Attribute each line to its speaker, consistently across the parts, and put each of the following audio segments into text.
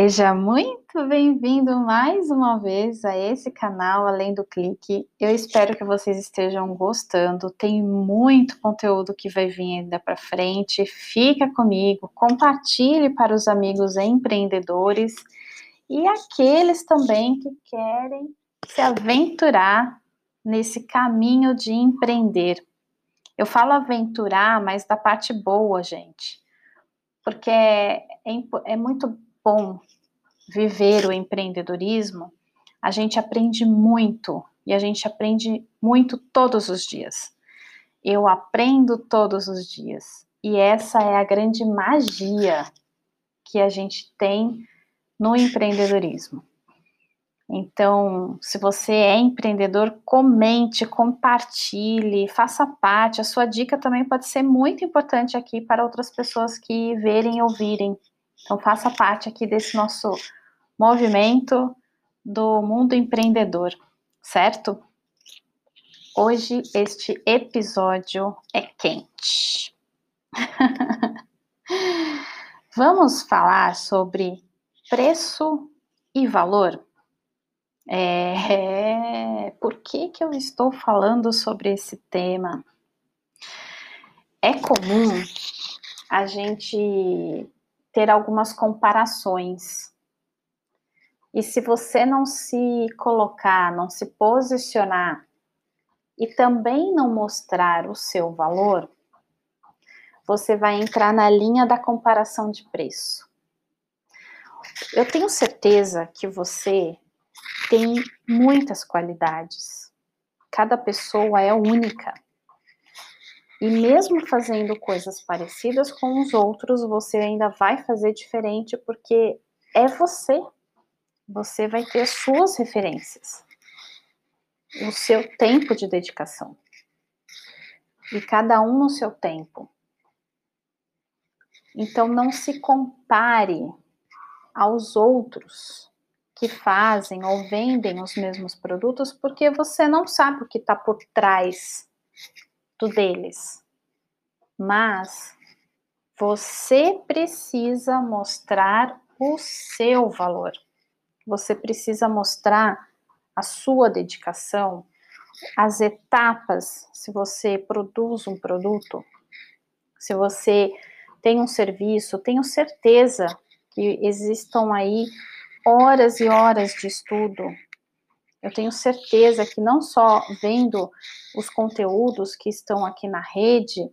Speaker 1: Seja muito bem-vindo mais uma vez a esse canal Além do Clique. Eu espero que vocês estejam gostando. Tem muito conteúdo que vai vir ainda para frente. Fica comigo, compartilhe para os amigos empreendedores e aqueles também que querem se aventurar nesse caminho de empreender. Eu falo aventurar, mas da parte boa, gente, porque é, é, é muito bom viver o empreendedorismo, a gente aprende muito e a gente aprende muito todos os dias. Eu aprendo todos os dias e essa é a grande magia que a gente tem no empreendedorismo. Então, se você é empreendedor, comente, compartilhe, faça parte. A sua dica também pode ser muito importante aqui para outras pessoas que verem e ouvirem então, faça parte aqui desse nosso movimento do mundo empreendedor, certo? Hoje este episódio é quente. Vamos falar sobre preço e valor. É, por que, que eu estou falando sobre esse tema? É comum a gente ter algumas comparações. E se você não se colocar, não se posicionar e também não mostrar o seu valor, você vai entrar na linha da comparação de preço. Eu tenho certeza que você tem muitas qualidades. Cada pessoa é única. E mesmo fazendo coisas parecidas com os outros, você ainda vai fazer diferente porque é você. Você vai ter suas referências, o seu tempo de dedicação. E cada um no seu tempo. Então não se compare aos outros que fazem ou vendem os mesmos produtos, porque você não sabe o que está por trás do deles. Mas você precisa mostrar o seu valor. Você precisa mostrar a sua dedicação, as etapas, se você produz um produto, se você tem um serviço, tenho certeza que existam aí horas e horas de estudo, eu tenho certeza que não só vendo os conteúdos que estão aqui na rede,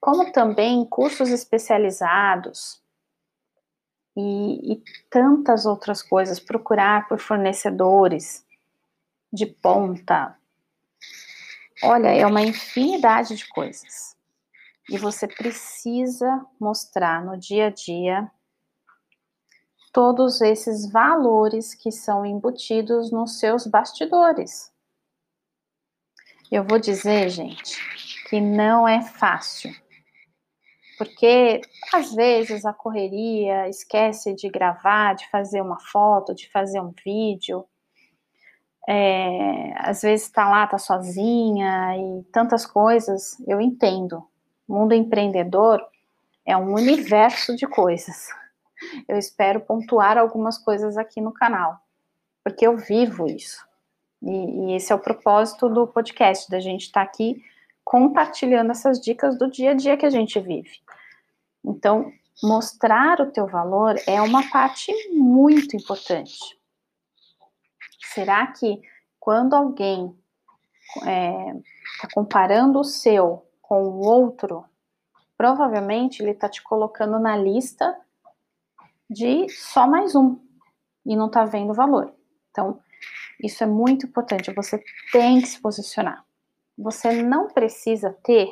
Speaker 1: como também cursos especializados e, e tantas outras coisas, procurar por fornecedores de ponta. Olha, é uma infinidade de coisas. E você precisa mostrar no dia a dia todos esses valores que são embutidos nos seus bastidores. Eu vou dizer, gente, que não é fácil. Porque às vezes a correria esquece de gravar, de fazer uma foto, de fazer um vídeo. É, às vezes está lá, está sozinha e tantas coisas. Eu entendo. O mundo empreendedor é um universo de coisas eu espero pontuar algumas coisas aqui no canal, porque eu vivo isso. E, e esse é o propósito do podcast, da gente estar tá aqui compartilhando essas dicas do dia a dia que a gente vive. Então, mostrar o teu valor é uma parte muito importante. Será que quando alguém está é, tá comparando o seu com o outro, provavelmente ele está te colocando na lista de só mais um e não está vendo o valor. Então, isso é muito importante. Você tem que se posicionar. Você não precisa ter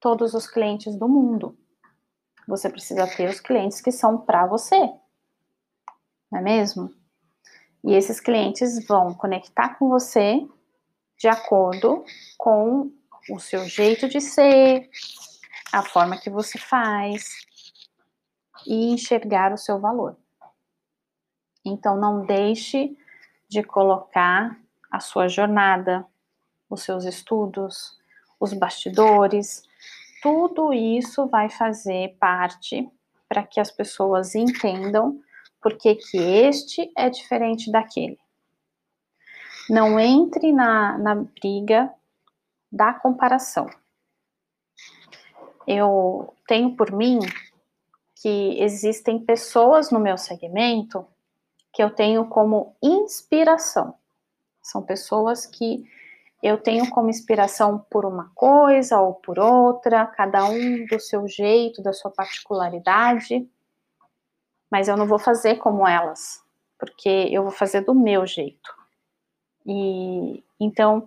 Speaker 1: todos os clientes do mundo. Você precisa ter os clientes que são para você. Não é mesmo? E esses clientes vão conectar com você de acordo com o seu jeito de ser, a forma que você faz, e enxergar o seu valor. Então, não deixe de colocar a sua jornada, os seus estudos, os bastidores, tudo isso vai fazer parte para que as pessoas entendam por que, este é diferente daquele. Não entre na, na briga da comparação. Eu tenho por mim que existem pessoas no meu segmento que eu tenho como inspiração. São pessoas que eu tenho como inspiração por uma coisa ou por outra, cada um do seu jeito, da sua particularidade, mas eu não vou fazer como elas, porque eu vou fazer do meu jeito. E então,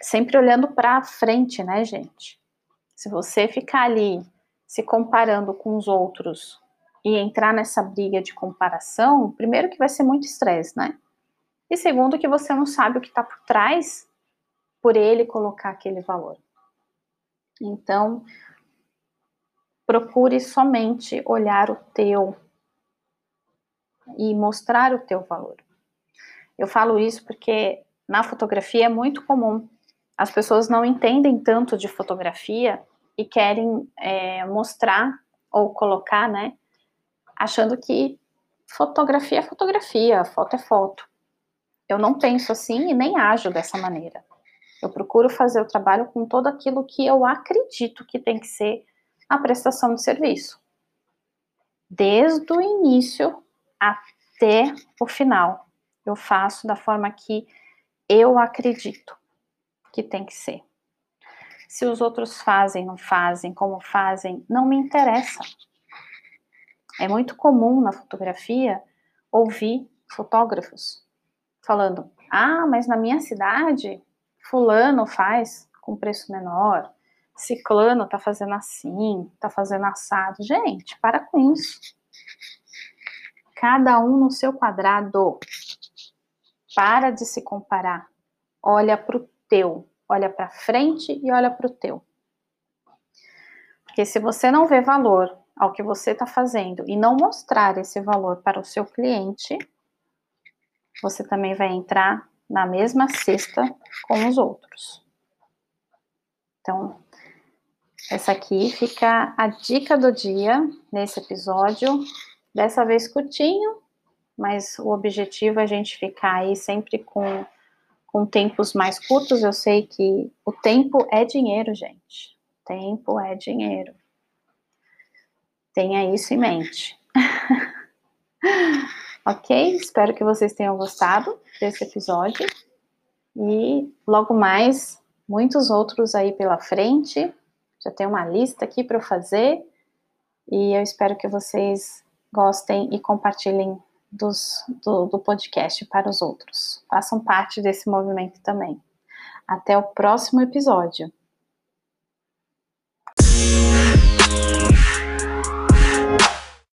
Speaker 1: sempre olhando para frente, né, gente? Se você ficar ali se comparando com os outros e entrar nessa briga de comparação, primeiro que vai ser muito estresse, né? E segundo que você não sabe o que está por trás por ele colocar aquele valor. Então, procure somente olhar o teu e mostrar o teu valor. Eu falo isso porque na fotografia é muito comum. As pessoas não entendem tanto de fotografia e querem é, mostrar ou colocar, né? Achando que fotografia é fotografia, foto é foto. Eu não penso assim e nem ajo dessa maneira. Eu procuro fazer o trabalho com todo aquilo que eu acredito que tem que ser a prestação de serviço. Desde o início até o final. Eu faço da forma que eu acredito que tem que ser. Se os outros fazem, não fazem, como fazem, não me interessa. É muito comum na fotografia ouvir fotógrafos falando: ah, mas na minha cidade fulano faz com preço menor, ciclano tá fazendo assim, tá fazendo assado. Gente, para com isso. Cada um no seu quadrado. Para de se comparar. Olha para o teu, olha para frente e olha para o teu. Porque se você não vê valor ao que você está fazendo e não mostrar esse valor para o seu cliente, você também vai entrar na mesma cesta com os outros. Então, essa aqui fica a dica do dia nesse episódio. Dessa vez curtinho, mas o objetivo é a gente ficar aí sempre com, com tempos mais curtos. Eu sei que o tempo é dinheiro, gente. Tempo é dinheiro. Tenha isso em mente. ok? Espero que vocês tenham gostado desse episódio. E logo mais, muitos outros aí pela frente. Já tem uma lista aqui para eu fazer. E eu espero que vocês gostem e compartilhem dos, do, do podcast para os outros. Façam parte desse movimento também. Até o próximo episódio.